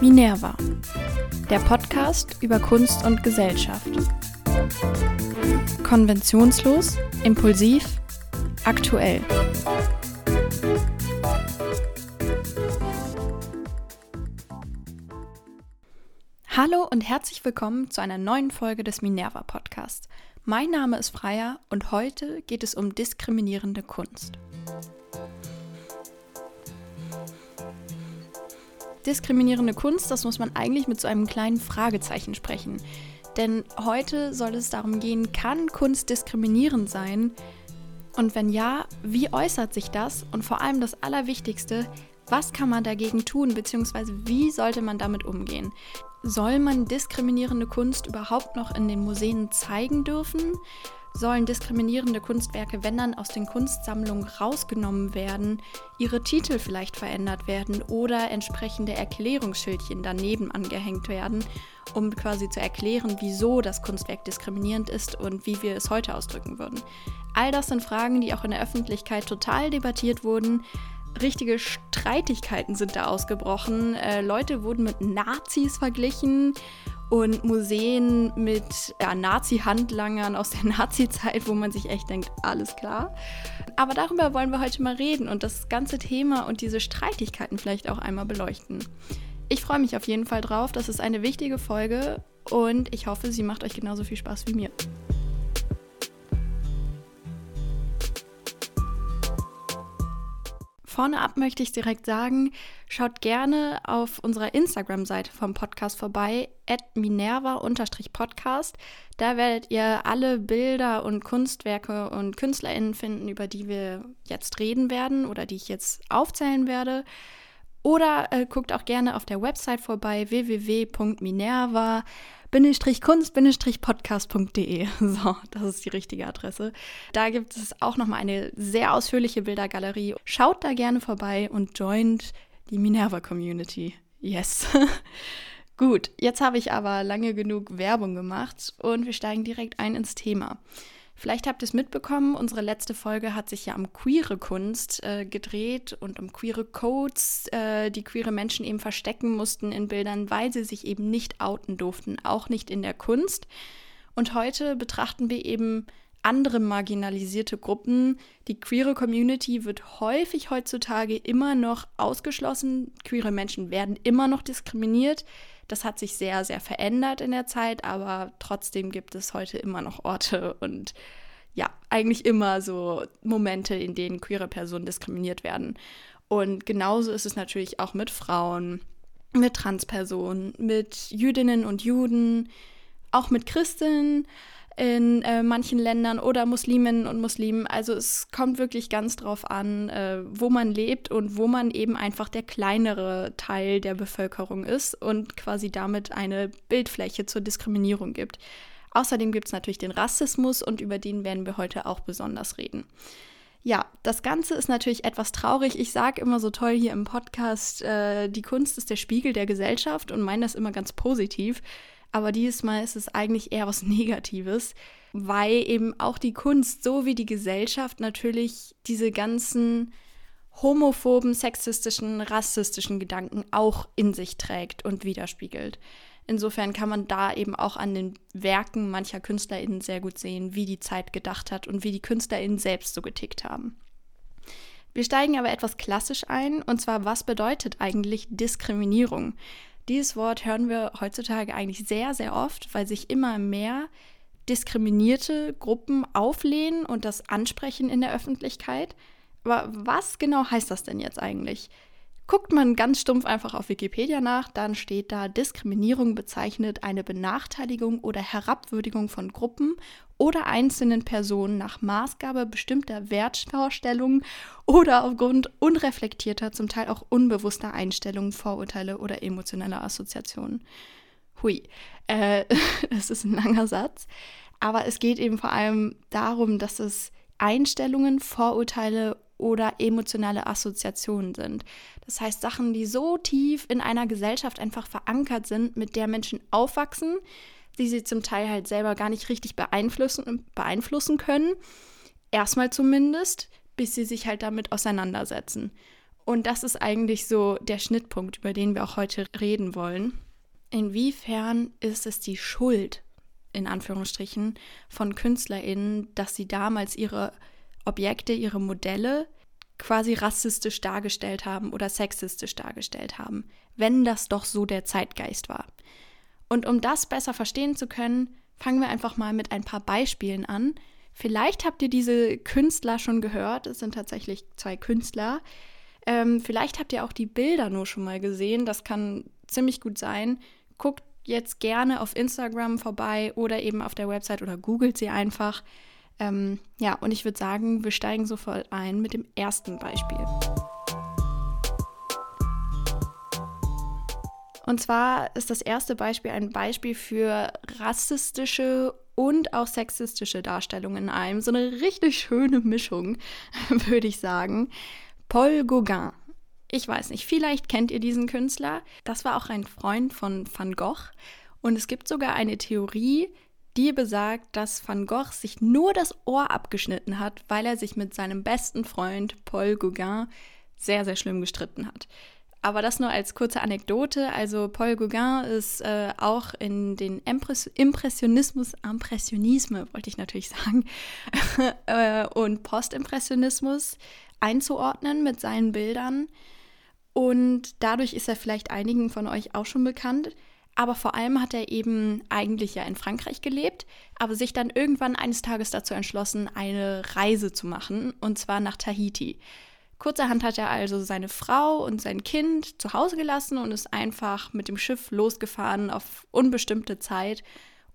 Minerva, der Podcast über Kunst und Gesellschaft. Konventionslos, impulsiv, aktuell. Hallo und herzlich willkommen zu einer neuen Folge des Minerva Podcasts. Mein Name ist Freya und heute geht es um diskriminierende Kunst. Diskriminierende Kunst, das muss man eigentlich mit so einem kleinen Fragezeichen sprechen. Denn heute soll es darum gehen, kann Kunst diskriminierend sein? Und wenn ja, wie äußert sich das? Und vor allem das Allerwichtigste, was kann man dagegen tun, beziehungsweise wie sollte man damit umgehen? Soll man diskriminierende Kunst überhaupt noch in den Museen zeigen dürfen? Sollen diskriminierende Kunstwerke, wenn dann aus den Kunstsammlungen rausgenommen werden, ihre Titel vielleicht verändert werden oder entsprechende Erklärungsschildchen daneben angehängt werden, um quasi zu erklären, wieso das Kunstwerk diskriminierend ist und wie wir es heute ausdrücken würden. All das sind Fragen, die auch in der Öffentlichkeit total debattiert wurden. Richtige Streitigkeiten sind da ausgebrochen. Äh, Leute wurden mit Nazis verglichen und Museen mit ja, Nazi-Handlangern aus der Nazi-Zeit, wo man sich echt denkt, alles klar. Aber darüber wollen wir heute mal reden und das ganze Thema und diese Streitigkeiten vielleicht auch einmal beleuchten. Ich freue mich auf jeden Fall drauf. Das ist eine wichtige Folge und ich hoffe, sie macht euch genauso viel Spaß wie mir. Vorne ab möchte ich direkt sagen, schaut gerne auf unserer Instagram-Seite vom Podcast vorbei, at minerva-podcast. Da werdet ihr alle Bilder und Kunstwerke und KünstlerInnen finden, über die wir jetzt reden werden oder die ich jetzt aufzählen werde. Oder äh, guckt auch gerne auf der Website vorbei, www.minerva.com kunst-podcast.de. So, das ist die richtige Adresse. Da gibt es auch nochmal eine sehr ausführliche Bildergalerie. Schaut da gerne vorbei und joint die Minerva Community. Yes. Gut, jetzt habe ich aber lange genug Werbung gemacht und wir steigen direkt ein ins Thema. Vielleicht habt ihr es mitbekommen, unsere letzte Folge hat sich ja um queere Kunst äh, gedreht und um queere Codes, äh, die queere Menschen eben verstecken mussten in Bildern, weil sie sich eben nicht outen durften, auch nicht in der Kunst. Und heute betrachten wir eben andere marginalisierte Gruppen. Die queere Community wird häufig heutzutage immer noch ausgeschlossen. Queere Menschen werden immer noch diskriminiert. Das hat sich sehr, sehr verändert in der Zeit, aber trotzdem gibt es heute immer noch Orte und ja, eigentlich immer so Momente, in denen queere Personen diskriminiert werden. Und genauso ist es natürlich auch mit Frauen, mit Transpersonen, mit Jüdinnen und Juden, auch mit Christinnen in äh, manchen Ländern oder Musliminnen und Muslimen. Also es kommt wirklich ganz drauf an, äh, wo man lebt und wo man eben einfach der kleinere Teil der Bevölkerung ist und quasi damit eine Bildfläche zur Diskriminierung gibt. Außerdem gibt es natürlich den Rassismus und über den werden wir heute auch besonders reden. Ja, das Ganze ist natürlich etwas traurig. Ich sage immer so toll hier im Podcast, äh, die Kunst ist der Spiegel der Gesellschaft und meine das immer ganz positiv. Aber dieses Mal ist es eigentlich eher was Negatives, weil eben auch die Kunst so wie die Gesellschaft natürlich diese ganzen homophoben, sexistischen, rassistischen Gedanken auch in sich trägt und widerspiegelt. Insofern kann man da eben auch an den Werken mancher KünstlerInnen sehr gut sehen, wie die Zeit gedacht hat und wie die KünstlerInnen selbst so getickt haben. Wir steigen aber etwas klassisch ein, und zwar, was bedeutet eigentlich Diskriminierung? Dieses Wort hören wir heutzutage eigentlich sehr, sehr oft, weil sich immer mehr diskriminierte Gruppen auflehnen und das ansprechen in der Öffentlichkeit. Aber was genau heißt das denn jetzt eigentlich? Guckt man ganz stumpf einfach auf Wikipedia nach, dann steht da, Diskriminierung bezeichnet eine Benachteiligung oder Herabwürdigung von Gruppen oder einzelnen Personen nach Maßgabe bestimmter Wertvorstellungen oder aufgrund unreflektierter, zum Teil auch unbewusster Einstellungen, Vorurteile oder emotionaler Assoziationen. Hui, äh, das ist ein langer Satz, aber es geht eben vor allem darum, dass es Einstellungen, Vorurteile oder emotionale Assoziationen sind. Das heißt Sachen, die so tief in einer Gesellschaft einfach verankert sind, mit der Menschen aufwachsen, die sie zum Teil halt selber gar nicht richtig beeinflussen, beeinflussen können. Erstmal zumindest, bis sie sich halt damit auseinandersetzen. Und das ist eigentlich so der Schnittpunkt, über den wir auch heute reden wollen. Inwiefern ist es die Schuld, in Anführungsstrichen, von KünstlerInnen, dass sie damals ihre Objekte, ihre Modelle quasi rassistisch dargestellt haben oder sexistisch dargestellt haben, wenn das doch so der Zeitgeist war. Und um das besser verstehen zu können, fangen wir einfach mal mit ein paar Beispielen an. Vielleicht habt ihr diese Künstler schon gehört, es sind tatsächlich zwei Künstler. Ähm, vielleicht habt ihr auch die Bilder nur schon mal gesehen, das kann ziemlich gut sein. Guckt jetzt gerne auf Instagram vorbei oder eben auf der Website oder googelt sie einfach. Ähm, ja, und ich würde sagen, wir steigen sofort ein mit dem ersten Beispiel. Und zwar ist das erste Beispiel ein Beispiel für rassistische und auch sexistische Darstellungen in einem. So eine richtig schöne Mischung, würde ich sagen. Paul Gauguin. Ich weiß nicht, vielleicht kennt ihr diesen Künstler. Das war auch ein Freund von Van Gogh. Und es gibt sogar eine Theorie, die besagt, dass Van Gogh sich nur das Ohr abgeschnitten hat, weil er sich mit seinem besten Freund Paul Gauguin sehr, sehr schlimm gestritten hat. Aber das nur als kurze Anekdote. Also Paul Gauguin ist äh, auch in den Impress Impressionismus, Impressionisme wollte ich natürlich sagen, äh, und Postimpressionismus einzuordnen mit seinen Bildern. Und dadurch ist er vielleicht einigen von euch auch schon bekannt. Aber vor allem hat er eben eigentlich ja in Frankreich gelebt, aber sich dann irgendwann eines Tages dazu entschlossen, eine Reise zu machen, und zwar nach Tahiti. Kurzerhand hat er also seine Frau und sein Kind zu Hause gelassen und ist einfach mit dem Schiff losgefahren auf unbestimmte Zeit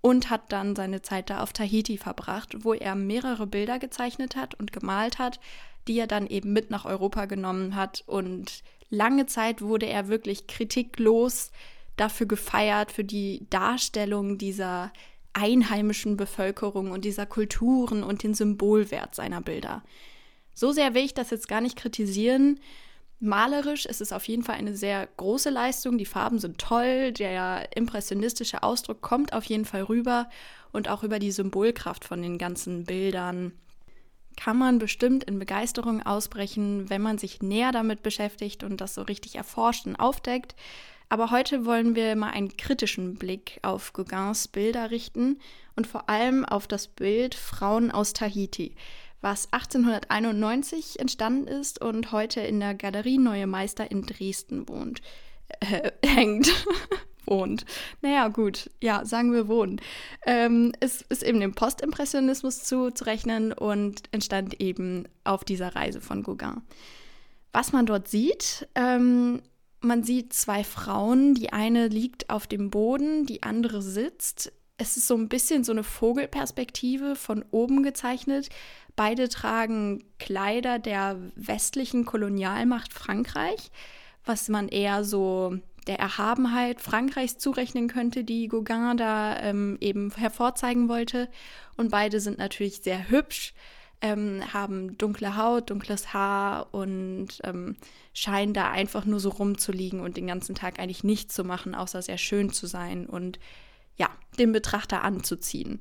und hat dann seine Zeit da auf Tahiti verbracht, wo er mehrere Bilder gezeichnet hat und gemalt hat, die er dann eben mit nach Europa genommen hat. Und lange Zeit wurde er wirklich kritiklos dafür gefeiert, für die Darstellung dieser einheimischen Bevölkerung und dieser Kulturen und den Symbolwert seiner Bilder. So sehr will ich das jetzt gar nicht kritisieren. Malerisch ist es auf jeden Fall eine sehr große Leistung. Die Farben sind toll, der impressionistische Ausdruck kommt auf jeden Fall rüber und auch über die Symbolkraft von den ganzen Bildern kann man bestimmt in Begeisterung ausbrechen, wenn man sich näher damit beschäftigt und das so richtig erforscht und aufdeckt. Aber heute wollen wir mal einen kritischen Blick auf Gauguins Bilder richten und vor allem auf das Bild Frauen aus Tahiti was 1891 entstanden ist und heute in der Galerie Neue Meister in Dresden wohnt. Äh, hängt. wohnt. Naja, gut, ja, sagen wir wohnen. Ähm, es ist eben dem Postimpressionismus zuzurechnen und entstand eben auf dieser Reise von Gauguin. Was man dort sieht, ähm, man sieht zwei Frauen, die eine liegt auf dem Boden, die andere sitzt. Es ist so ein bisschen so eine Vogelperspektive von oben gezeichnet. Beide tragen Kleider der westlichen Kolonialmacht Frankreich, was man eher so der Erhabenheit Frankreichs zurechnen könnte, die Gauguin da ähm, eben hervorzeigen wollte. Und beide sind natürlich sehr hübsch, ähm, haben dunkle Haut, dunkles Haar und ähm, scheinen da einfach nur so rumzuliegen und den ganzen Tag eigentlich nichts zu machen, außer sehr schön zu sein und ja, den Betrachter anzuziehen.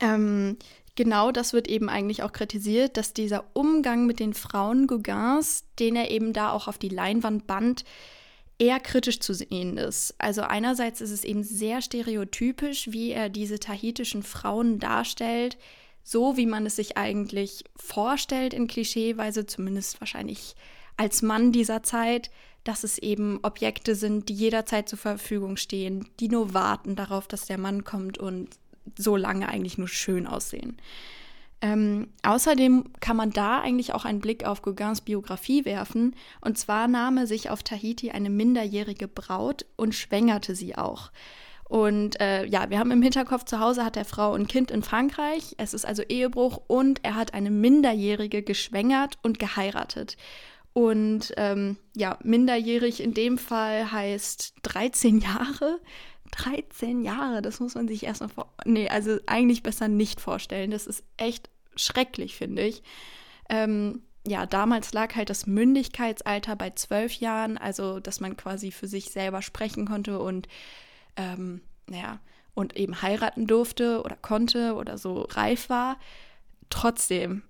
Ähm, genau das wird eben eigentlich auch kritisiert, dass dieser Umgang mit den Frauen Gauguins, den er eben da auch auf die Leinwand band, eher kritisch zu sehen ist. Also einerseits ist es eben sehr stereotypisch, wie er diese tahitischen Frauen darstellt, so wie man es sich eigentlich vorstellt in Klischeeweise, zumindest wahrscheinlich als Mann dieser Zeit, dass es eben Objekte sind, die jederzeit zur Verfügung stehen, die nur warten darauf, dass der Mann kommt und so lange eigentlich nur schön aussehen. Ähm, außerdem kann man da eigentlich auch einen Blick auf Gauguins Biografie werfen. Und zwar nahm er sich auf Tahiti eine minderjährige Braut und schwängerte sie auch. Und äh, ja, wir haben im Hinterkopf, zu Hause hat er Frau und Kind in Frankreich. Es ist also Ehebruch und er hat eine Minderjährige geschwängert und geheiratet. Und ähm, ja, minderjährig in dem Fall heißt 13 Jahre. 13 Jahre, das muss man sich erstmal vor. Nee, also eigentlich besser nicht vorstellen. Das ist echt schrecklich, finde ich. Ähm, ja, damals lag halt das Mündigkeitsalter bei zwölf Jahren, also dass man quasi für sich selber sprechen konnte und ähm, ja, und eben heiraten durfte oder konnte oder so reif war. Trotzdem,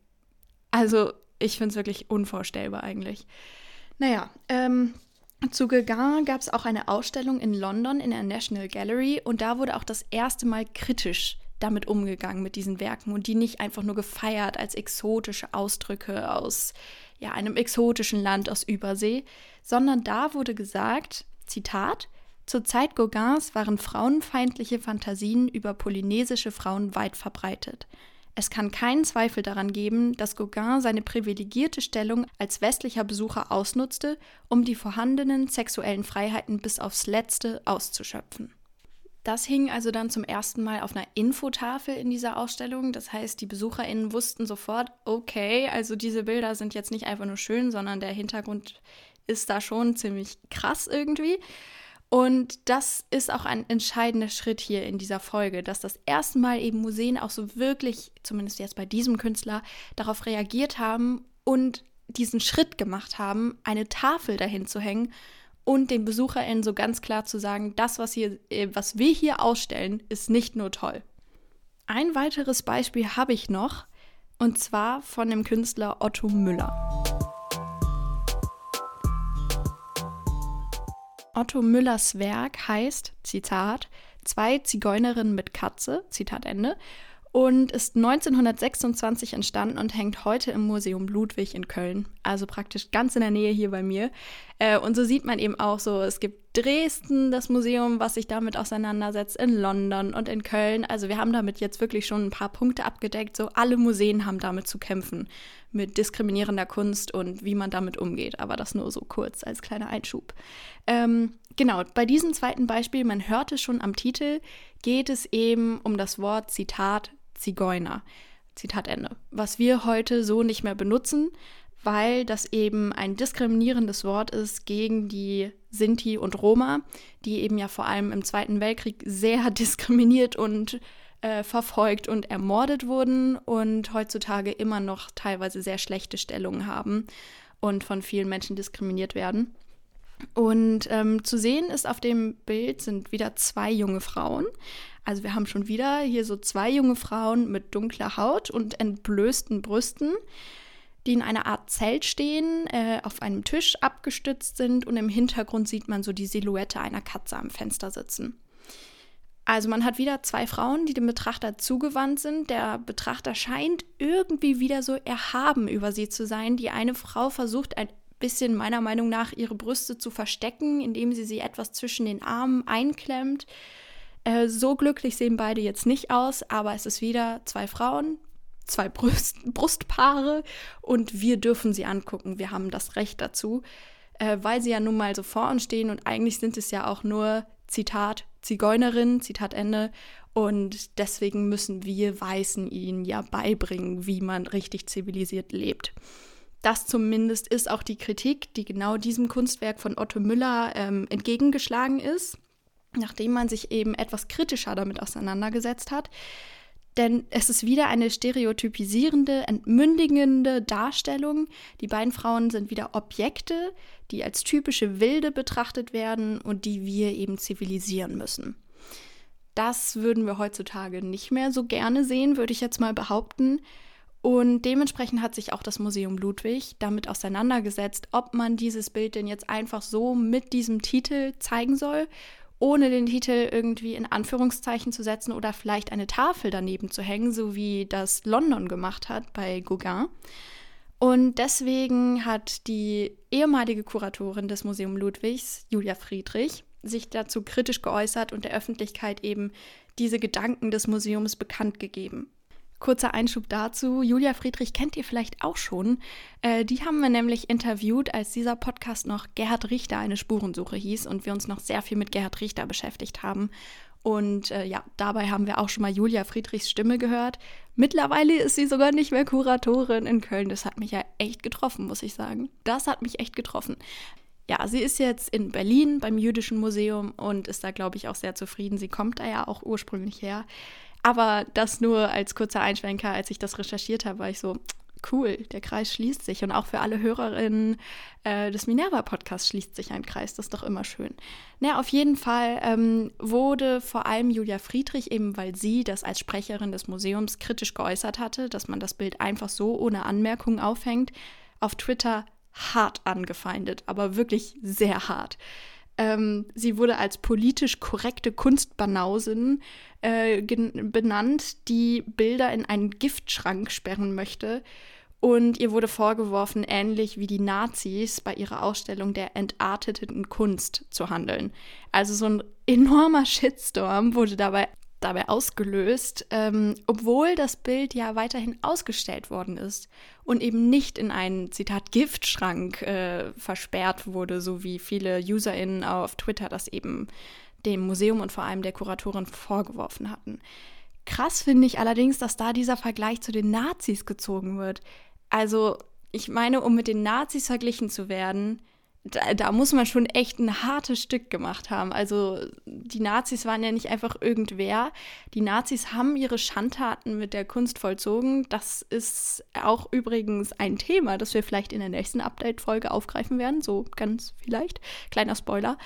also ich finde es wirklich unvorstellbar eigentlich. Naja, ähm, zu Gauguin gab es auch eine Ausstellung in London in der National Gallery und da wurde auch das erste Mal kritisch damit umgegangen mit diesen Werken und die nicht einfach nur gefeiert als exotische Ausdrücke aus ja, einem exotischen Land aus Übersee, sondern da wurde gesagt, Zitat, zur Zeit Gauguins waren frauenfeindliche Fantasien über polynesische Frauen weit verbreitet. Es kann keinen Zweifel daran geben, dass Gauguin seine privilegierte Stellung als westlicher Besucher ausnutzte, um die vorhandenen sexuellen Freiheiten bis aufs Letzte auszuschöpfen. Das hing also dann zum ersten Mal auf einer Infotafel in dieser Ausstellung. Das heißt, die BesucherInnen wussten sofort, okay, also diese Bilder sind jetzt nicht einfach nur schön, sondern der Hintergrund ist da schon ziemlich krass irgendwie. Und das ist auch ein entscheidender Schritt hier in dieser Folge, dass das erste Mal eben Museen auch so wirklich, zumindest jetzt bei diesem Künstler, darauf reagiert haben und diesen Schritt gemacht haben, eine Tafel dahin zu hängen und den BesucherInnen so ganz klar zu sagen, das, was, hier, äh, was wir hier ausstellen, ist nicht nur toll. Ein weiteres Beispiel habe ich noch, und zwar von dem Künstler Otto Müller. Otto Müllers Werk heißt, Zitat, Zwei Zigeunerinnen mit Katze, Zitat Ende, und ist 1926 entstanden und hängt heute im Museum Ludwig in Köln, also praktisch ganz in der Nähe hier bei mir. Äh, und so sieht man eben auch so, es gibt Dresden, das Museum, was sich damit auseinandersetzt, in London und in Köln. Also wir haben damit jetzt wirklich schon ein paar Punkte abgedeckt. So alle Museen haben damit zu kämpfen, mit diskriminierender Kunst und wie man damit umgeht. Aber das nur so kurz als kleiner Einschub. Ähm, genau, bei diesem zweiten Beispiel, man hört es schon am Titel, geht es eben um das Wort Zitat Zigeuner. Zitat Ende. Was wir heute so nicht mehr benutzen, weil das eben ein diskriminierendes Wort ist gegen die Sinti und Roma, die eben ja vor allem im Zweiten Weltkrieg sehr diskriminiert und äh, verfolgt und ermordet wurden und heutzutage immer noch teilweise sehr schlechte Stellungen haben und von vielen Menschen diskriminiert werden. Und ähm, zu sehen ist auf dem Bild sind wieder zwei junge Frauen. Also wir haben schon wieder hier so zwei junge Frauen mit dunkler Haut und entblößten Brüsten, die in einer Art Zelt stehen, äh, auf einem Tisch abgestützt sind und im Hintergrund sieht man so die Silhouette einer Katze am Fenster sitzen. Also man hat wieder zwei Frauen, die dem Betrachter zugewandt sind. Der Betrachter scheint irgendwie wieder so erhaben über sie zu sein. Die eine Frau versucht ein bisschen meiner Meinung nach ihre Brüste zu verstecken, indem sie sie etwas zwischen den Armen einklemmt. Äh, so glücklich sehen beide jetzt nicht aus, aber es ist wieder zwei Frauen, zwei Brust Brustpaare und wir dürfen sie angucken. Wir haben das Recht dazu, äh, weil sie ja nun mal so vor uns stehen und eigentlich sind es ja auch nur, Zitat, Zigeunerinnen, Zitat Ende. Und deswegen müssen wir Weißen ihnen ja beibringen, wie man richtig zivilisiert lebt. Das zumindest ist auch die Kritik, die genau diesem Kunstwerk von Otto Müller ähm, entgegengeschlagen ist nachdem man sich eben etwas kritischer damit auseinandergesetzt hat. Denn es ist wieder eine stereotypisierende, entmündigende Darstellung. Die beiden Frauen sind wieder Objekte, die als typische Wilde betrachtet werden und die wir eben zivilisieren müssen. Das würden wir heutzutage nicht mehr so gerne sehen, würde ich jetzt mal behaupten. Und dementsprechend hat sich auch das Museum Ludwig damit auseinandergesetzt, ob man dieses Bild denn jetzt einfach so mit diesem Titel zeigen soll ohne den Titel irgendwie in Anführungszeichen zu setzen oder vielleicht eine Tafel daneben zu hängen, so wie das London gemacht hat bei Gauguin. Und deswegen hat die ehemalige Kuratorin des Museum Ludwigs, Julia Friedrich, sich dazu kritisch geäußert und der Öffentlichkeit eben diese Gedanken des Museums bekannt gegeben. Kurzer Einschub dazu. Julia Friedrich kennt ihr vielleicht auch schon. Äh, die haben wir nämlich interviewt, als dieser Podcast noch Gerhard Richter eine Spurensuche hieß und wir uns noch sehr viel mit Gerhard Richter beschäftigt haben. Und äh, ja, dabei haben wir auch schon mal Julia Friedrichs Stimme gehört. Mittlerweile ist sie sogar nicht mehr Kuratorin in Köln. Das hat mich ja echt getroffen, muss ich sagen. Das hat mich echt getroffen. Ja, sie ist jetzt in Berlin beim Jüdischen Museum und ist da, glaube ich, auch sehr zufrieden. Sie kommt da ja auch ursprünglich her. Aber das nur als kurzer Einschwenker, als ich das recherchiert habe, war ich so, cool, der Kreis schließt sich. Und auch für alle Hörerinnen äh, des Minerva-Podcasts schließt sich ein Kreis. Das ist doch immer schön. Naja, auf jeden Fall ähm, wurde vor allem Julia Friedrich, eben weil sie das als Sprecherin des Museums kritisch geäußert hatte, dass man das Bild einfach so ohne Anmerkung aufhängt, auf Twitter hart angefeindet, aber wirklich sehr hart. Ähm, sie wurde als politisch korrekte Kunstbanausin äh, benannt, die Bilder in einen Giftschrank sperren möchte. Und ihr wurde vorgeworfen, ähnlich wie die Nazis bei ihrer Ausstellung der entarteten Kunst zu handeln. Also so ein enormer Shitstorm wurde dabei dabei ausgelöst, ähm, obwohl das Bild ja weiterhin ausgestellt worden ist und eben nicht in einen, Zitat, Giftschrank äh, versperrt wurde, so wie viele UserInnen auf Twitter das eben dem Museum und vor allem der Kuratorin vorgeworfen hatten. Krass finde ich allerdings, dass da dieser Vergleich zu den Nazis gezogen wird. Also, ich meine, um mit den Nazis verglichen zu werden, da, da, muss man schon echt ein hartes Stück gemacht haben. Also die Nazis waren ja nicht einfach irgendwer. Die Nazis haben ihre Schandtaten mit der Kunst vollzogen. Das ist auch übrigens ein Thema, das wir vielleicht in der nächsten Update-Folge aufgreifen werden. So ganz vielleicht. Kleiner Spoiler.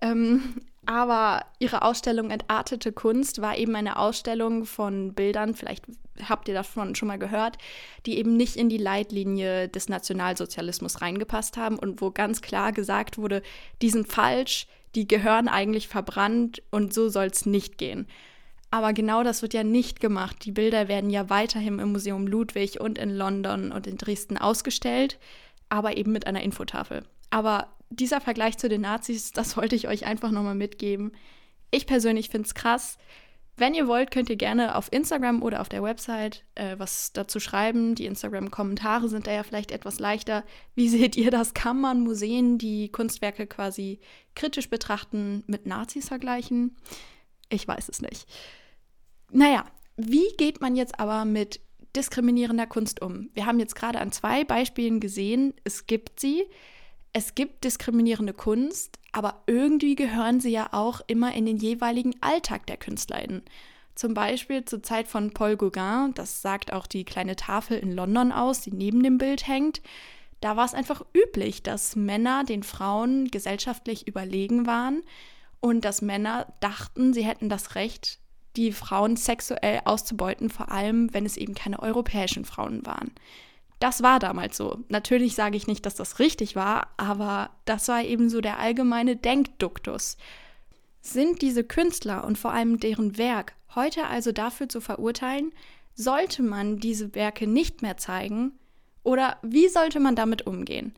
Ähm, aber ihre Ausstellung Entartete Kunst war eben eine Ausstellung von Bildern, vielleicht habt ihr davon schon mal gehört, die eben nicht in die Leitlinie des Nationalsozialismus reingepasst haben und wo ganz klar gesagt wurde, die sind falsch, die gehören eigentlich verbrannt und so soll es nicht gehen. Aber genau das wird ja nicht gemacht. Die Bilder werden ja weiterhin im Museum Ludwig und in London und in Dresden ausgestellt, aber eben mit einer Infotafel. Aber dieser Vergleich zu den Nazis, das wollte ich euch einfach nochmal mitgeben. Ich persönlich finde es krass. Wenn ihr wollt, könnt ihr gerne auf Instagram oder auf der Website äh, was dazu schreiben. Die Instagram-Kommentare sind da ja vielleicht etwas leichter. Wie seht ihr das? Kann man Museen, die Kunstwerke quasi kritisch betrachten, mit Nazis vergleichen? Ich weiß es nicht. Naja, wie geht man jetzt aber mit diskriminierender Kunst um? Wir haben jetzt gerade an zwei Beispielen gesehen, es gibt sie es gibt diskriminierende Kunst, aber irgendwie gehören sie ja auch immer in den jeweiligen Alltag der KünstlerInnen. Zum Beispiel zur Zeit von Paul Gauguin, das sagt auch die kleine Tafel in London aus, die neben dem Bild hängt. Da war es einfach üblich, dass Männer den Frauen gesellschaftlich überlegen waren und dass Männer dachten, sie hätten das Recht, die Frauen sexuell auszubeuten, vor allem wenn es eben keine europäischen Frauen waren. Das war damals so. Natürlich sage ich nicht, dass das richtig war, aber das war eben so der allgemeine Denkduktus. Sind diese Künstler und vor allem deren Werk heute also dafür zu verurteilen? Sollte man diese Werke nicht mehr zeigen? Oder wie sollte man damit umgehen?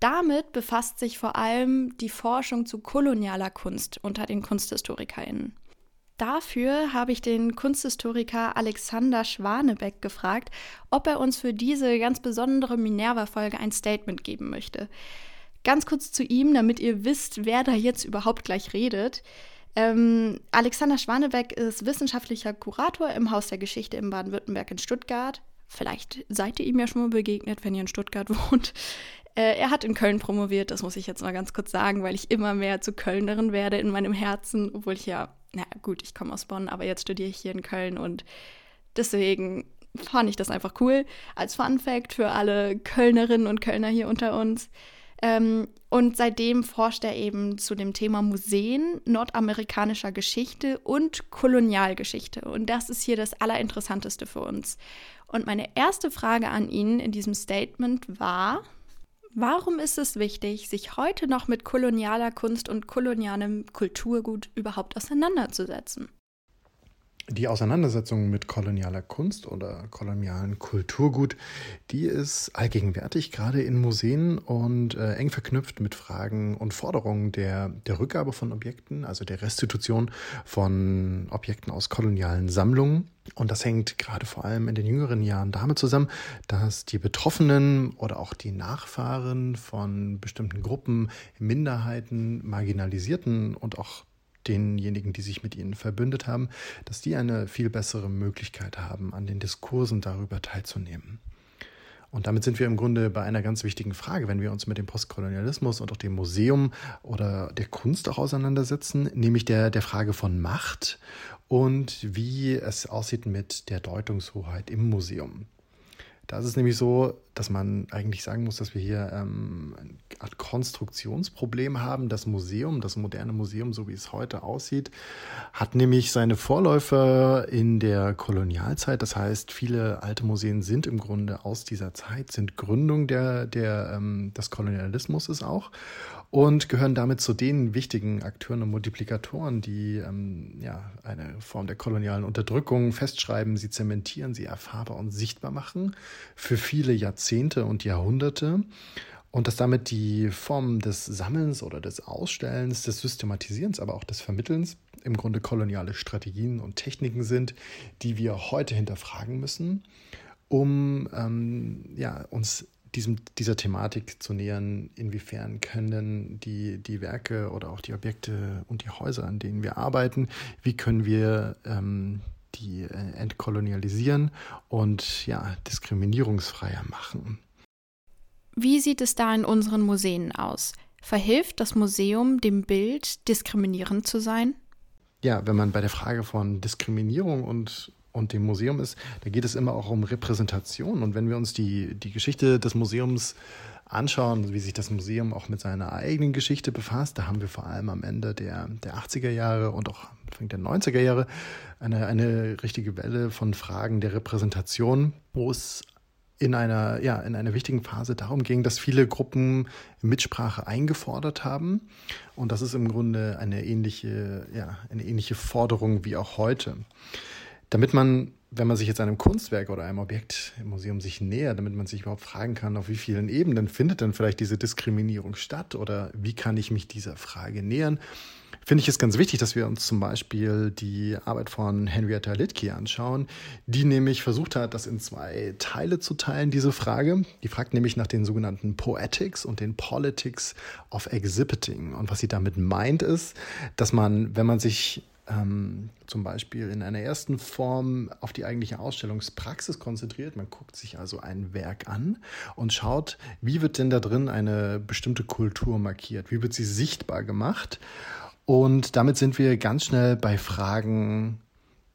Damit befasst sich vor allem die Forschung zu kolonialer Kunst unter den KunsthistorikerInnen. Dafür habe ich den Kunsthistoriker Alexander Schwanebeck gefragt, ob er uns für diese ganz besondere Minerva-Folge ein Statement geben möchte. Ganz kurz zu ihm, damit ihr wisst, wer da jetzt überhaupt gleich redet. Ähm, Alexander Schwanebeck ist wissenschaftlicher Kurator im Haus der Geschichte in Baden-Württemberg in Stuttgart. Vielleicht seid ihr ihm ja schon mal begegnet, wenn ihr in Stuttgart wohnt. Äh, er hat in Köln promoviert, das muss ich jetzt mal ganz kurz sagen, weil ich immer mehr zu Kölnerin werde in meinem Herzen, obwohl ich ja na gut, ich komme aus Bonn, aber jetzt studiere ich hier in Köln und deswegen fand ich das einfach cool. Als Fun Fact für alle Kölnerinnen und Kölner hier unter uns. Ähm, und seitdem forscht er eben zu dem Thema Museen, nordamerikanischer Geschichte und Kolonialgeschichte. Und das ist hier das Allerinteressanteste für uns. Und meine erste Frage an ihn in diesem Statement war, Warum ist es wichtig, sich heute noch mit kolonialer Kunst und kolonialem Kulturgut überhaupt auseinanderzusetzen? Die Auseinandersetzung mit kolonialer Kunst oder kolonialen Kulturgut, die ist allgegenwärtig, gerade in Museen und äh, eng verknüpft mit Fragen und Forderungen der, der Rückgabe von Objekten, also der Restitution von Objekten aus kolonialen Sammlungen. Und das hängt gerade vor allem in den jüngeren Jahren damit zusammen, dass die Betroffenen oder auch die Nachfahren von bestimmten Gruppen, Minderheiten, Marginalisierten und auch denjenigen, die sich mit ihnen verbündet haben, dass die eine viel bessere Möglichkeit haben, an den Diskursen darüber teilzunehmen. Und damit sind wir im Grunde bei einer ganz wichtigen Frage, wenn wir uns mit dem Postkolonialismus und auch dem Museum oder der Kunst auch auseinandersetzen, nämlich der, der Frage von Macht und wie es aussieht mit der Deutungshoheit im Museum. Da ist es nämlich so, dass man eigentlich sagen muss, dass wir hier ähm, eine Art Konstruktionsproblem haben. Das Museum, das moderne Museum, so wie es heute aussieht, hat nämlich seine Vorläufer in der Kolonialzeit. Das heißt, viele alte Museen sind im Grunde aus dieser Zeit, sind Gründung der, der, ähm, des Kolonialismus ist auch und gehören damit zu den wichtigen Akteuren und Multiplikatoren, die ähm, ja, eine Form der kolonialen Unterdrückung festschreiben, sie zementieren, sie erfahrbar und sichtbar machen für viele Jahrzehnte und Jahrhunderte. Und dass damit die Formen des Sammelns oder des Ausstellens, des Systematisierens, aber auch des Vermittelns im Grunde koloniale Strategien und Techniken sind, die wir heute hinterfragen müssen, um ähm, ja, uns diesem, dieser Thematik zu nähern, inwiefern können die, die Werke oder auch die Objekte und die Häuser, an denen wir arbeiten, wie können wir ähm, die äh, entkolonialisieren und ja, diskriminierungsfreier machen. Wie sieht es da in unseren Museen aus? Verhilft das Museum dem Bild, diskriminierend zu sein? Ja, wenn man bei der Frage von Diskriminierung und und dem Museum ist, da geht es immer auch um Repräsentation. Und wenn wir uns die, die Geschichte des Museums anschauen, wie sich das Museum auch mit seiner eigenen Geschichte befasst, da haben wir vor allem am Ende der, der 80er Jahre und auch Anfang der 90er Jahre eine, eine richtige Welle von Fragen der Repräsentation, wo es in einer, ja, in einer wichtigen Phase darum ging, dass viele Gruppen Mitsprache eingefordert haben. Und das ist im Grunde eine ähnliche, ja, eine ähnliche Forderung wie auch heute damit man, wenn man sich jetzt einem Kunstwerk oder einem Objekt im Museum sich nähert, damit man sich überhaupt fragen kann, auf wie vielen Ebenen findet denn vielleicht diese Diskriminierung statt oder wie kann ich mich dieser Frage nähern, finde ich es ganz wichtig, dass wir uns zum Beispiel die Arbeit von Henrietta Litke anschauen, die nämlich versucht hat, das in zwei Teile zu teilen, diese Frage. Die fragt nämlich nach den sogenannten Poetics und den Politics of Exhibiting. Und was sie damit meint ist, dass man, wenn man sich ähm, zum Beispiel in einer ersten Form auf die eigentliche Ausstellungspraxis konzentriert. Man guckt sich also ein Werk an und schaut, wie wird denn da drin eine bestimmte Kultur markiert, wie wird sie sichtbar gemacht. Und damit sind wir ganz schnell bei Fragen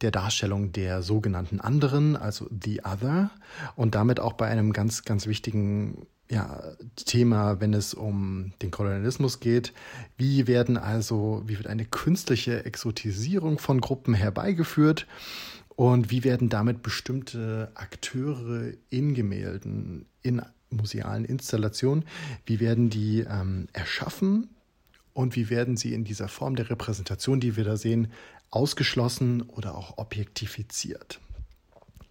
der Darstellung der sogenannten anderen, also the other, und damit auch bei einem ganz, ganz wichtigen ja, Thema, wenn es um den Kolonialismus geht. Wie werden also, wie wird eine künstliche Exotisierung von Gruppen herbeigeführt? Und wie werden damit bestimmte Akteure in Gemälden, in musealen Installationen, wie werden die ähm, erschaffen und wie werden sie in dieser Form der Repräsentation, die wir da sehen, ausgeschlossen oder auch objektifiziert?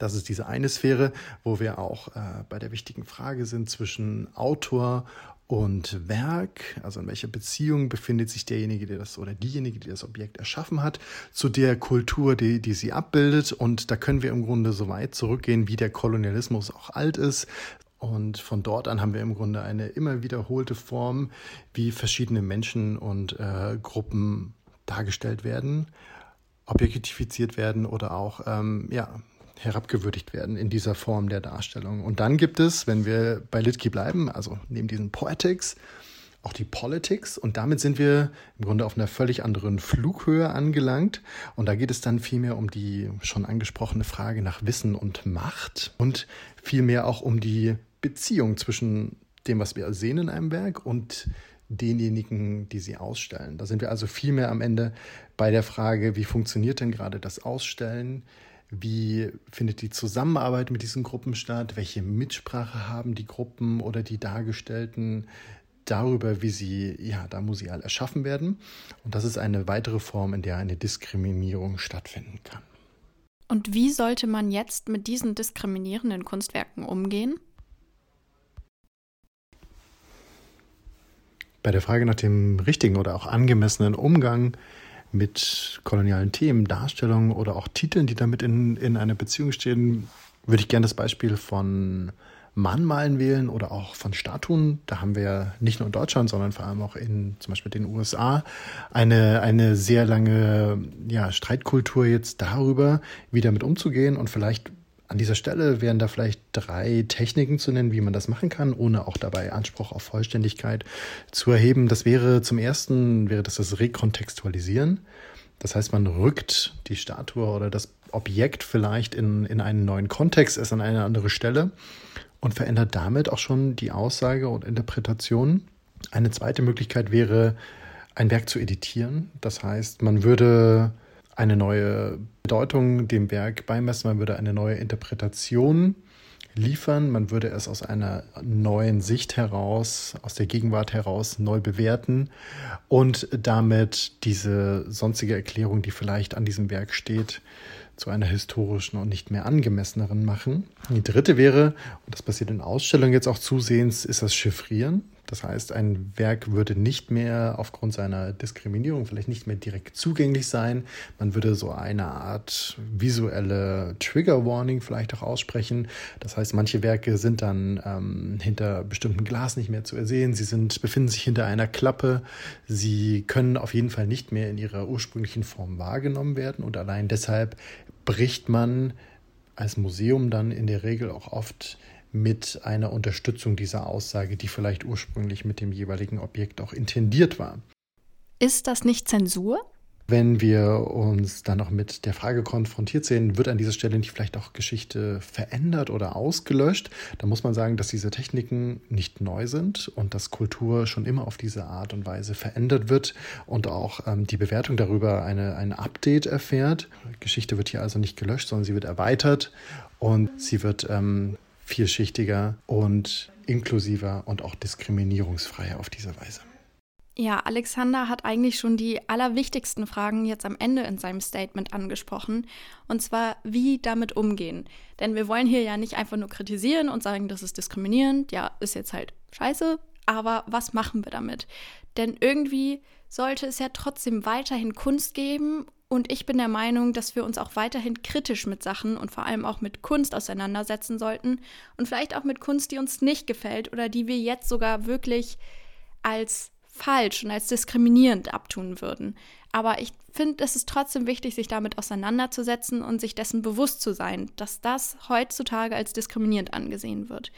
Das ist diese eine Sphäre, wo wir auch äh, bei der wichtigen Frage sind zwischen Autor und Werk, also in welcher Beziehung befindet sich derjenige, der das oder diejenige, die das Objekt erschaffen hat, zu der Kultur, die, die sie abbildet. Und da können wir im Grunde so weit zurückgehen, wie der Kolonialismus auch alt ist. Und von dort an haben wir im Grunde eine immer wiederholte Form, wie verschiedene Menschen und äh, Gruppen dargestellt werden, objektifiziert werden oder auch ähm, ja, herabgewürdigt werden in dieser Form der Darstellung. Und dann gibt es, wenn wir bei Litke bleiben, also neben diesen Poetics, auch die Politics und damit sind wir im Grunde auf einer völlig anderen Flughöhe angelangt und da geht es dann vielmehr um die schon angesprochene Frage nach Wissen und Macht und vielmehr auch um die Beziehung zwischen dem, was wir sehen in einem Werk und denjenigen, die sie ausstellen. Da sind wir also vielmehr am Ende bei der Frage, wie funktioniert denn gerade das Ausstellen? Wie findet die Zusammenarbeit mit diesen Gruppen statt? Welche Mitsprache haben die Gruppen oder die Dargestellten darüber, wie sie ja da museal erschaffen werden? Und das ist eine weitere Form, in der eine Diskriminierung stattfinden kann. Und wie sollte man jetzt mit diesen diskriminierenden Kunstwerken umgehen? Bei der Frage nach dem richtigen oder auch angemessenen Umgang mit kolonialen Themen, Darstellungen oder auch Titeln, die damit in, in einer Beziehung stehen, würde ich gerne das Beispiel von Mahnmalen wählen oder auch von Statuen. Da haben wir nicht nur in Deutschland, sondern vor allem auch in zum Beispiel den USA eine, eine sehr lange ja, Streitkultur jetzt darüber, wie damit umzugehen und vielleicht an dieser Stelle wären da vielleicht drei Techniken zu nennen, wie man das machen kann, ohne auch dabei Anspruch auf Vollständigkeit zu erheben. Das wäre zum ersten, wäre das das Rekontextualisieren. Das heißt, man rückt die Statue oder das Objekt vielleicht in, in einen neuen Kontext, es an eine andere Stelle und verändert damit auch schon die Aussage und Interpretation. Eine zweite Möglichkeit wäre, ein Werk zu editieren. Das heißt, man würde eine neue Bedeutung dem Werk beimessen, man würde eine neue Interpretation liefern, man würde es aus einer neuen Sicht heraus, aus der Gegenwart heraus neu bewerten und damit diese sonstige Erklärung, die vielleicht an diesem Werk steht, zu einer historischen und nicht mehr angemesseneren machen. Die dritte wäre, und das passiert in Ausstellungen jetzt auch zusehends, ist das Chiffrieren. Das heißt, ein Werk würde nicht mehr aufgrund seiner Diskriminierung vielleicht nicht mehr direkt zugänglich sein. Man würde so eine Art visuelle Trigger Warning vielleicht auch aussprechen. Das heißt, manche Werke sind dann ähm, hinter bestimmten Glas nicht mehr zu ersehen. Sie sind, befinden sich hinter einer Klappe. Sie können auf jeden Fall nicht mehr in ihrer ursprünglichen Form wahrgenommen werden. Und allein deshalb bricht man als Museum dann in der Regel auch oft mit einer Unterstützung dieser Aussage, die vielleicht ursprünglich mit dem jeweiligen Objekt auch intendiert war. Ist das nicht Zensur? Wenn wir uns dann noch mit der Frage konfrontiert sehen, wird an dieser Stelle nicht vielleicht auch Geschichte verändert oder ausgelöscht, dann muss man sagen, dass diese Techniken nicht neu sind und dass Kultur schon immer auf diese Art und Weise verändert wird und auch ähm, die Bewertung darüber eine, ein Update erfährt. Geschichte wird hier also nicht gelöscht, sondern sie wird erweitert und sie wird ähm, vielschichtiger und inklusiver und auch diskriminierungsfreier auf diese Weise. Ja, Alexander hat eigentlich schon die allerwichtigsten Fragen jetzt am Ende in seinem Statement angesprochen. Und zwar, wie damit umgehen. Denn wir wollen hier ja nicht einfach nur kritisieren und sagen, das ist diskriminierend. Ja, ist jetzt halt scheiße. Aber was machen wir damit? Denn irgendwie sollte es ja trotzdem weiterhin Kunst geben und ich bin der Meinung, dass wir uns auch weiterhin kritisch mit Sachen und vor allem auch mit Kunst auseinandersetzen sollten und vielleicht auch mit Kunst, die uns nicht gefällt oder die wir jetzt sogar wirklich als falsch und als diskriminierend abtun würden. Aber ich finde, es ist trotzdem wichtig, sich damit auseinanderzusetzen und sich dessen bewusst zu sein, dass das heutzutage als diskriminierend angesehen wird.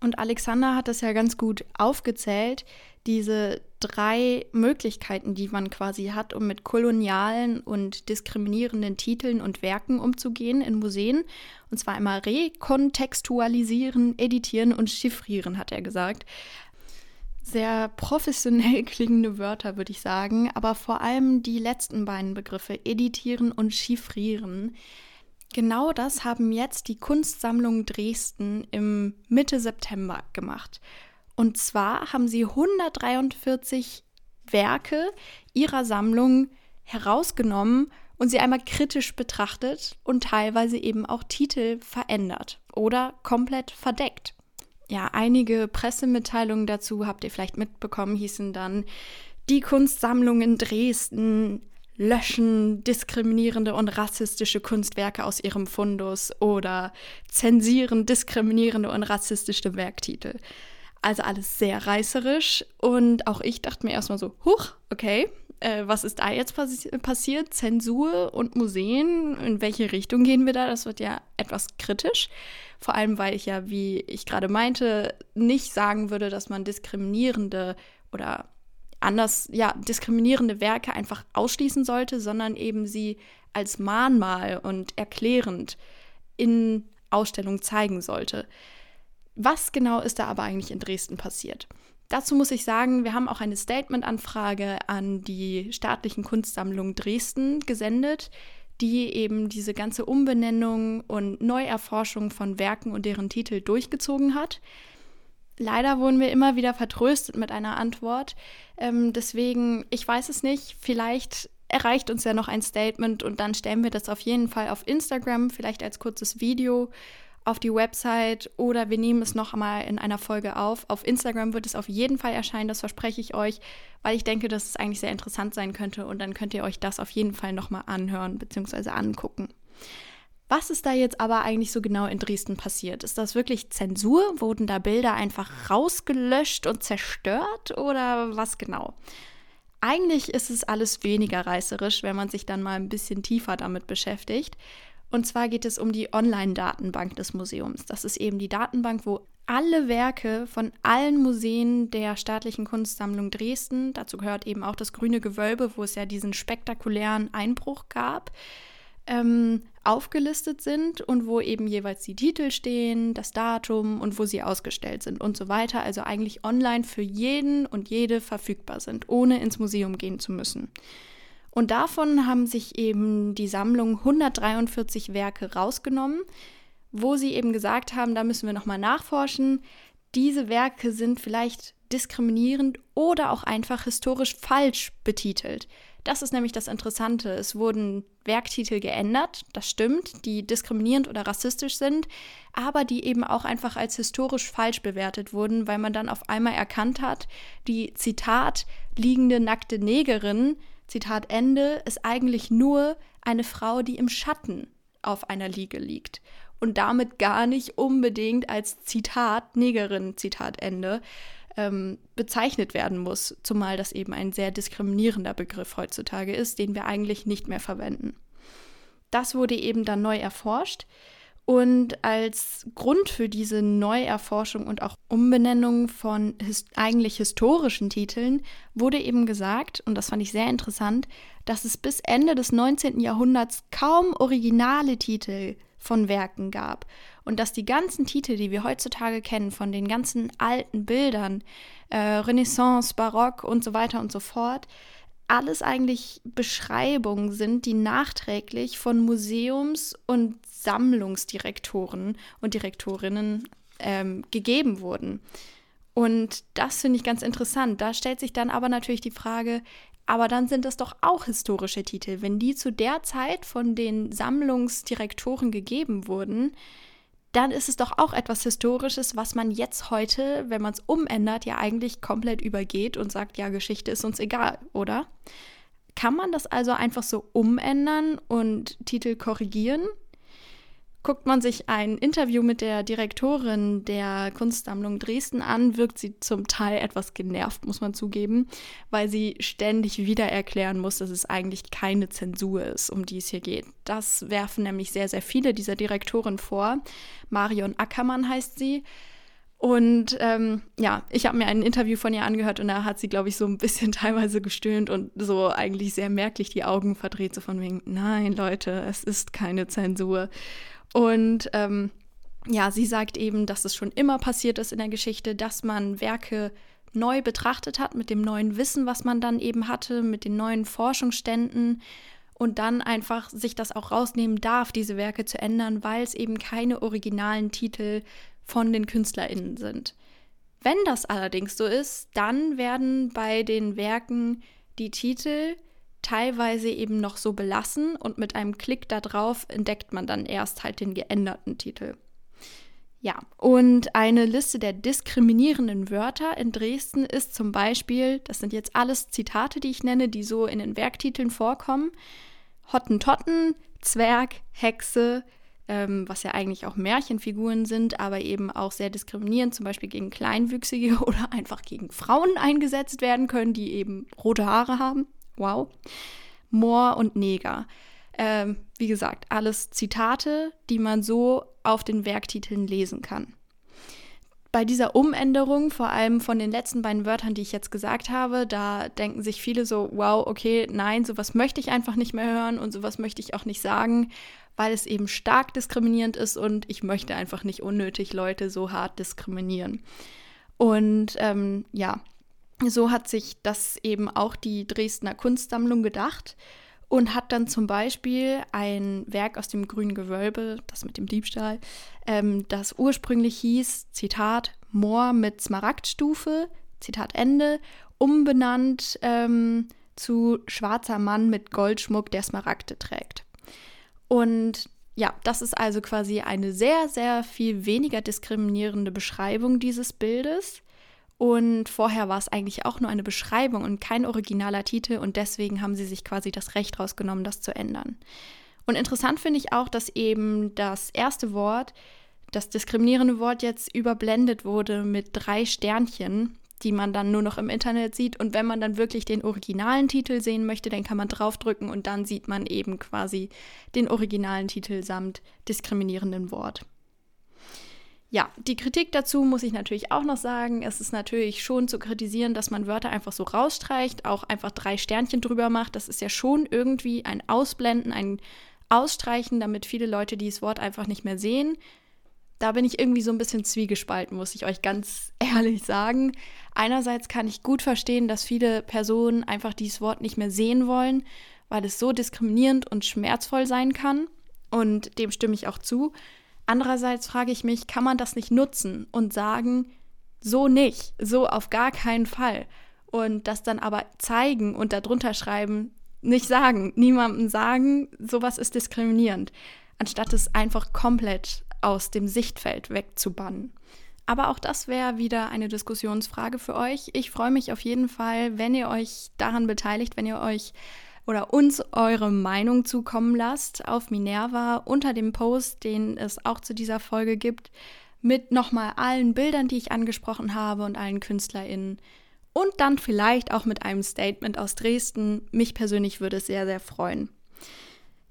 Und Alexander hat das ja ganz gut aufgezählt, diese drei Möglichkeiten, die man quasi hat, um mit kolonialen und diskriminierenden Titeln und Werken umzugehen in Museen. Und zwar einmal rekontextualisieren, editieren und chiffrieren, hat er gesagt. Sehr professionell klingende Wörter, würde ich sagen, aber vor allem die letzten beiden Begriffe, editieren und chiffrieren. Genau das haben jetzt die Kunstsammlung Dresden im Mitte September gemacht. Und zwar haben sie 143 Werke ihrer Sammlung herausgenommen und sie einmal kritisch betrachtet und teilweise eben auch Titel verändert oder komplett verdeckt. Ja, einige Pressemitteilungen dazu habt ihr vielleicht mitbekommen, hießen dann die Kunstsammlung in Dresden löschen diskriminierende und rassistische Kunstwerke aus ihrem Fundus oder zensieren diskriminierende und rassistische Werktitel. Also alles sehr reißerisch. Und auch ich dachte mir erstmal so, huch, okay, äh, was ist da jetzt passi passiert? Zensur und Museen, in welche Richtung gehen wir da? Das wird ja etwas kritisch. Vor allem, weil ich ja, wie ich gerade meinte, nicht sagen würde, dass man diskriminierende oder anders, ja, diskriminierende Werke einfach ausschließen sollte, sondern eben sie als Mahnmal und erklärend in Ausstellungen zeigen sollte. Was genau ist da aber eigentlich in Dresden passiert? Dazu muss ich sagen, wir haben auch eine Statement-Anfrage an die staatlichen Kunstsammlungen Dresden gesendet, die eben diese ganze Umbenennung und Neuerforschung von Werken und deren Titel durchgezogen hat. Leider wurden wir immer wieder vertröstet mit einer Antwort. Ähm, deswegen, ich weiß es nicht, vielleicht erreicht uns ja noch ein Statement und dann stellen wir das auf jeden Fall auf Instagram, vielleicht als kurzes Video auf die Website oder wir nehmen es noch einmal in einer Folge auf. Auf Instagram wird es auf jeden Fall erscheinen, das verspreche ich euch, weil ich denke, dass es eigentlich sehr interessant sein könnte und dann könnt ihr euch das auf jeden Fall nochmal anhören bzw. angucken. Was ist da jetzt aber eigentlich so genau in Dresden passiert? Ist das wirklich Zensur? Wurden da Bilder einfach rausgelöscht und zerstört oder was genau? Eigentlich ist es alles weniger reißerisch, wenn man sich dann mal ein bisschen tiefer damit beschäftigt. Und zwar geht es um die Online-Datenbank des Museums. Das ist eben die Datenbank, wo alle Werke von allen Museen der staatlichen Kunstsammlung Dresden, dazu gehört eben auch das Grüne Gewölbe, wo es ja diesen spektakulären Einbruch gab, ähm, aufgelistet sind und wo eben jeweils die Titel stehen, das Datum und wo sie ausgestellt sind und so weiter. Also eigentlich online für jeden und jede verfügbar sind, ohne ins Museum gehen zu müssen. Und davon haben sich eben die Sammlung 143 Werke rausgenommen, wo sie eben gesagt haben, da müssen wir nochmal nachforschen. Diese Werke sind vielleicht diskriminierend oder auch einfach historisch falsch betitelt. Das ist nämlich das Interessante. Es wurden Werktitel geändert, das stimmt, die diskriminierend oder rassistisch sind, aber die eben auch einfach als historisch falsch bewertet wurden, weil man dann auf einmal erkannt hat, die Zitat liegende nackte Negerin, Zitat Ende, ist eigentlich nur eine Frau, die im Schatten auf einer Liege liegt und damit gar nicht unbedingt als Zitat Negerin, Zitat Ende ähm, bezeichnet werden muss, zumal das eben ein sehr diskriminierender Begriff heutzutage ist, den wir eigentlich nicht mehr verwenden. Das wurde eben dann neu erforscht und als Grund für diese Neuerforschung und auch Umbenennung von his eigentlich historischen Titeln wurde eben gesagt, und das fand ich sehr interessant, dass es bis Ende des 19. Jahrhunderts kaum originale Titel von Werken gab und dass die ganzen Titel, die wir heutzutage kennen, von den ganzen alten Bildern, äh, Renaissance, Barock und so weiter und so fort, alles eigentlich Beschreibungen sind, die nachträglich von Museums- und Sammlungsdirektoren und Direktorinnen ähm, gegeben wurden. Und das finde ich ganz interessant. Da stellt sich dann aber natürlich die Frage, aber dann sind das doch auch historische Titel. Wenn die zu der Zeit von den Sammlungsdirektoren gegeben wurden, dann ist es doch auch etwas Historisches, was man jetzt heute, wenn man es umändert, ja eigentlich komplett übergeht und sagt, ja, Geschichte ist uns egal, oder? Kann man das also einfach so umändern und Titel korrigieren? Guckt man sich ein Interview mit der Direktorin der Kunstsammlung Dresden an, wirkt sie zum Teil etwas genervt, muss man zugeben, weil sie ständig wieder erklären muss, dass es eigentlich keine Zensur ist, um die es hier geht. Das werfen nämlich sehr, sehr viele dieser Direktoren vor. Marion Ackermann heißt sie. Und ähm, ja, ich habe mir ein Interview von ihr angehört und da hat sie, glaube ich, so ein bisschen teilweise gestöhnt und so eigentlich sehr merklich die Augen verdreht, so von wegen, nein, Leute, es ist keine Zensur. Und ähm, ja, sie sagt eben, dass es schon immer passiert ist in der Geschichte, dass man Werke neu betrachtet hat mit dem neuen Wissen, was man dann eben hatte, mit den neuen Forschungsständen und dann einfach sich das auch rausnehmen darf, diese Werke zu ändern, weil es eben keine originalen Titel von den KünstlerInnen sind. Wenn das allerdings so ist, dann werden bei den Werken die Titel teilweise eben noch so belassen und mit einem Klick da drauf entdeckt man dann erst halt den geänderten Titel. Ja, und eine Liste der diskriminierenden Wörter in Dresden ist zum Beispiel, das sind jetzt alles Zitate, die ich nenne, die so in den Werktiteln vorkommen: Hottentotten, Zwerg, Hexe, ähm, was ja eigentlich auch Märchenfiguren sind, aber eben auch sehr diskriminierend, zum Beispiel gegen Kleinwüchsige oder einfach gegen Frauen eingesetzt werden können, die eben rote Haare haben. Wow. Moor und Neger. Ähm, wie gesagt, alles Zitate, die man so auf den Werktiteln lesen kann. Bei dieser Umänderung, vor allem von den letzten beiden Wörtern, die ich jetzt gesagt habe, da denken sich viele so, wow, okay, nein, sowas möchte ich einfach nicht mehr hören und sowas möchte ich auch nicht sagen, weil es eben stark diskriminierend ist und ich möchte einfach nicht unnötig Leute so hart diskriminieren. Und ähm, ja, so hat sich das eben auch die Dresdner Kunstsammlung gedacht und hat dann zum Beispiel ein Werk aus dem grünen Gewölbe, das mit dem Diebstahl, ähm, das ursprünglich hieß, Zitat, Moor mit Smaragdstufe, Zitat Ende, umbenannt ähm, zu Schwarzer Mann mit Goldschmuck, der Smaragde trägt. Und ja, das ist also quasi eine sehr, sehr viel weniger diskriminierende Beschreibung dieses Bildes. Und vorher war es eigentlich auch nur eine Beschreibung und kein originaler Titel und deswegen haben sie sich quasi das Recht rausgenommen, das zu ändern. Und interessant finde ich auch, dass eben das erste Wort, das diskriminierende Wort jetzt überblendet wurde mit drei Sternchen, die man dann nur noch im Internet sieht. Und wenn man dann wirklich den originalen Titel sehen möchte, dann kann man draufdrücken und dann sieht man eben quasi den originalen Titel samt diskriminierenden Wort. Ja, die Kritik dazu muss ich natürlich auch noch sagen. Es ist natürlich schon zu kritisieren, dass man Wörter einfach so rausstreicht, auch einfach drei Sternchen drüber macht. Das ist ja schon irgendwie ein Ausblenden, ein ausstreichen, damit viele Leute dieses Wort einfach nicht mehr sehen. Da bin ich irgendwie so ein bisschen zwiegespalten, muss ich euch ganz ehrlich sagen. Einerseits kann ich gut verstehen, dass viele Personen einfach dieses Wort nicht mehr sehen wollen, weil es so diskriminierend und schmerzvoll sein kann. Und dem stimme ich auch zu. Andererseits frage ich mich, kann man das nicht nutzen und sagen, so nicht, so auf gar keinen Fall. Und das dann aber zeigen und darunter schreiben, nicht sagen, niemandem sagen, sowas ist diskriminierend, anstatt es einfach komplett aus dem Sichtfeld wegzubannen. Aber auch das wäre wieder eine Diskussionsfrage für euch. Ich freue mich auf jeden Fall, wenn ihr euch daran beteiligt, wenn ihr euch oder uns eure Meinung zukommen lasst auf Minerva unter dem Post, den es auch zu dieser Folge gibt, mit nochmal allen Bildern, die ich angesprochen habe und allen KünstlerInnen. Und dann vielleicht auch mit einem Statement aus Dresden. Mich persönlich würde es sehr, sehr freuen.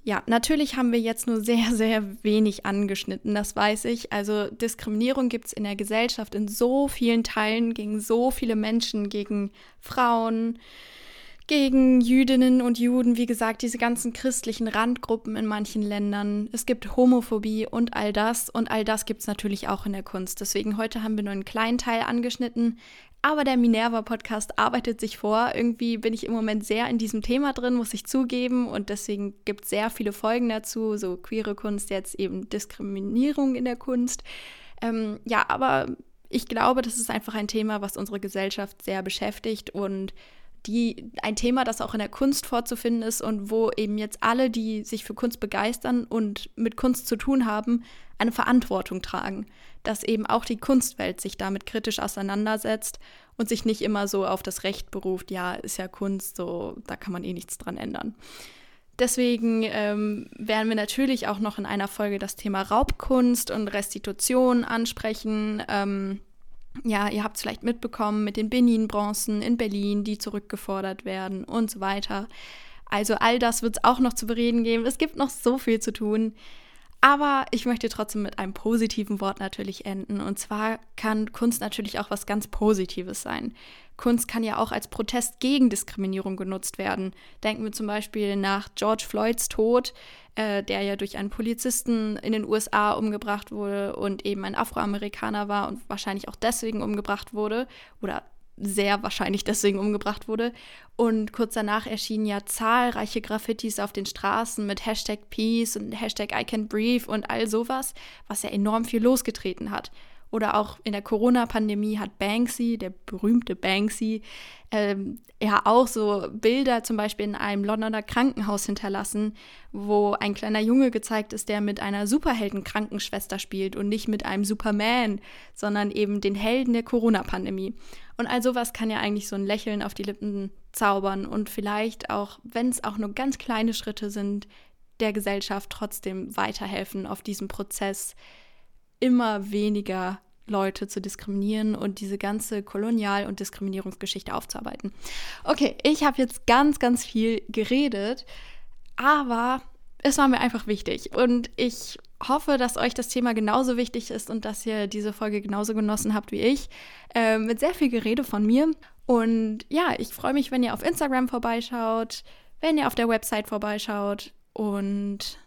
Ja, natürlich haben wir jetzt nur sehr, sehr wenig angeschnitten, das weiß ich. Also Diskriminierung gibt es in der Gesellschaft in so vielen Teilen gegen so viele Menschen, gegen Frauen, gegen Jüdinnen und Juden, wie gesagt, diese ganzen christlichen Randgruppen in manchen Ländern. Es gibt Homophobie und all das. Und all das gibt es natürlich auch in der Kunst. Deswegen heute haben wir nur einen kleinen Teil angeschnitten. Aber der Minerva-Podcast arbeitet sich vor. Irgendwie bin ich im Moment sehr in diesem Thema drin, muss ich zugeben. Und deswegen gibt es sehr viele Folgen dazu. So queere Kunst, jetzt eben Diskriminierung in der Kunst. Ähm, ja, aber ich glaube, das ist einfach ein Thema, was unsere Gesellschaft sehr beschäftigt und die, ein Thema, das auch in der Kunst vorzufinden ist und wo eben jetzt alle, die sich für Kunst begeistern und mit Kunst zu tun haben, eine Verantwortung tragen. Dass eben auch die Kunstwelt sich damit kritisch auseinandersetzt und sich nicht immer so auf das Recht beruft, ja, ist ja Kunst, so, da kann man eh nichts dran ändern. Deswegen ähm, werden wir natürlich auch noch in einer Folge das Thema Raubkunst und Restitution ansprechen. Ähm, ja, ihr habt es vielleicht mitbekommen mit den Benin-Bronzen in Berlin, die zurückgefordert werden und so weiter. Also all das wird es auch noch zu bereden geben. Es gibt noch so viel zu tun. Aber ich möchte trotzdem mit einem positiven Wort natürlich enden. Und zwar kann Kunst natürlich auch was ganz Positives sein. Kunst kann ja auch als Protest gegen Diskriminierung genutzt werden. Denken wir zum Beispiel nach George Floyds Tod, äh, der ja durch einen Polizisten in den USA umgebracht wurde und eben ein Afroamerikaner war und wahrscheinlich auch deswegen umgebracht wurde oder sehr wahrscheinlich deswegen umgebracht wurde. Und kurz danach erschienen ja zahlreiche Graffitis auf den Straßen mit Hashtag Peace und Hashtag I can breathe und all sowas, was ja enorm viel losgetreten hat. Oder auch in der Corona-Pandemie hat Banksy, der berühmte Banksy, ähm, ja auch so Bilder zum Beispiel in einem Londoner Krankenhaus hinterlassen, wo ein kleiner Junge gezeigt ist, der mit einer Superhelden-Krankenschwester spielt und nicht mit einem Superman, sondern eben den Helden der Corona-Pandemie. Und all sowas kann ja eigentlich so ein Lächeln auf die Lippen zaubern und vielleicht auch, wenn es auch nur ganz kleine Schritte sind, der Gesellschaft trotzdem weiterhelfen auf diesem Prozess, immer weniger Leute zu diskriminieren und diese ganze Kolonial- und Diskriminierungsgeschichte aufzuarbeiten. Okay, ich habe jetzt ganz, ganz viel geredet, aber es war mir einfach wichtig und ich hoffe, dass euch das Thema genauso wichtig ist und dass ihr diese Folge genauso genossen habt wie ich. Äh, mit sehr viel Gerede von mir. Und ja, ich freue mich, wenn ihr auf Instagram vorbeischaut, wenn ihr auf der Website vorbeischaut und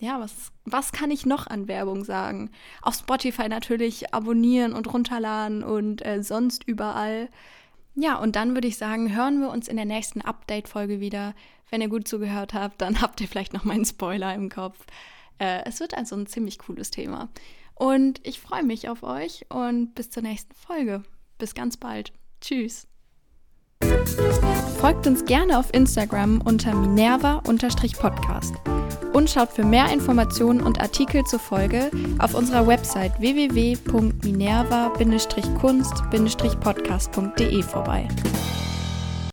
ja, was, was kann ich noch an Werbung sagen? Auf Spotify natürlich abonnieren und runterladen und äh, sonst überall. Ja, und dann würde ich sagen, hören wir uns in der nächsten Update-Folge wieder. Wenn ihr gut zugehört habt, dann habt ihr vielleicht noch meinen Spoiler im Kopf. Äh, es wird also ein ziemlich cooles Thema. Und ich freue mich auf euch und bis zur nächsten Folge. Bis ganz bald. Tschüss. Folgt uns gerne auf Instagram unter minerva-podcast und schaut für mehr Informationen und Artikel zur Folge auf unserer Website www.minerva-kunst-podcast.de vorbei.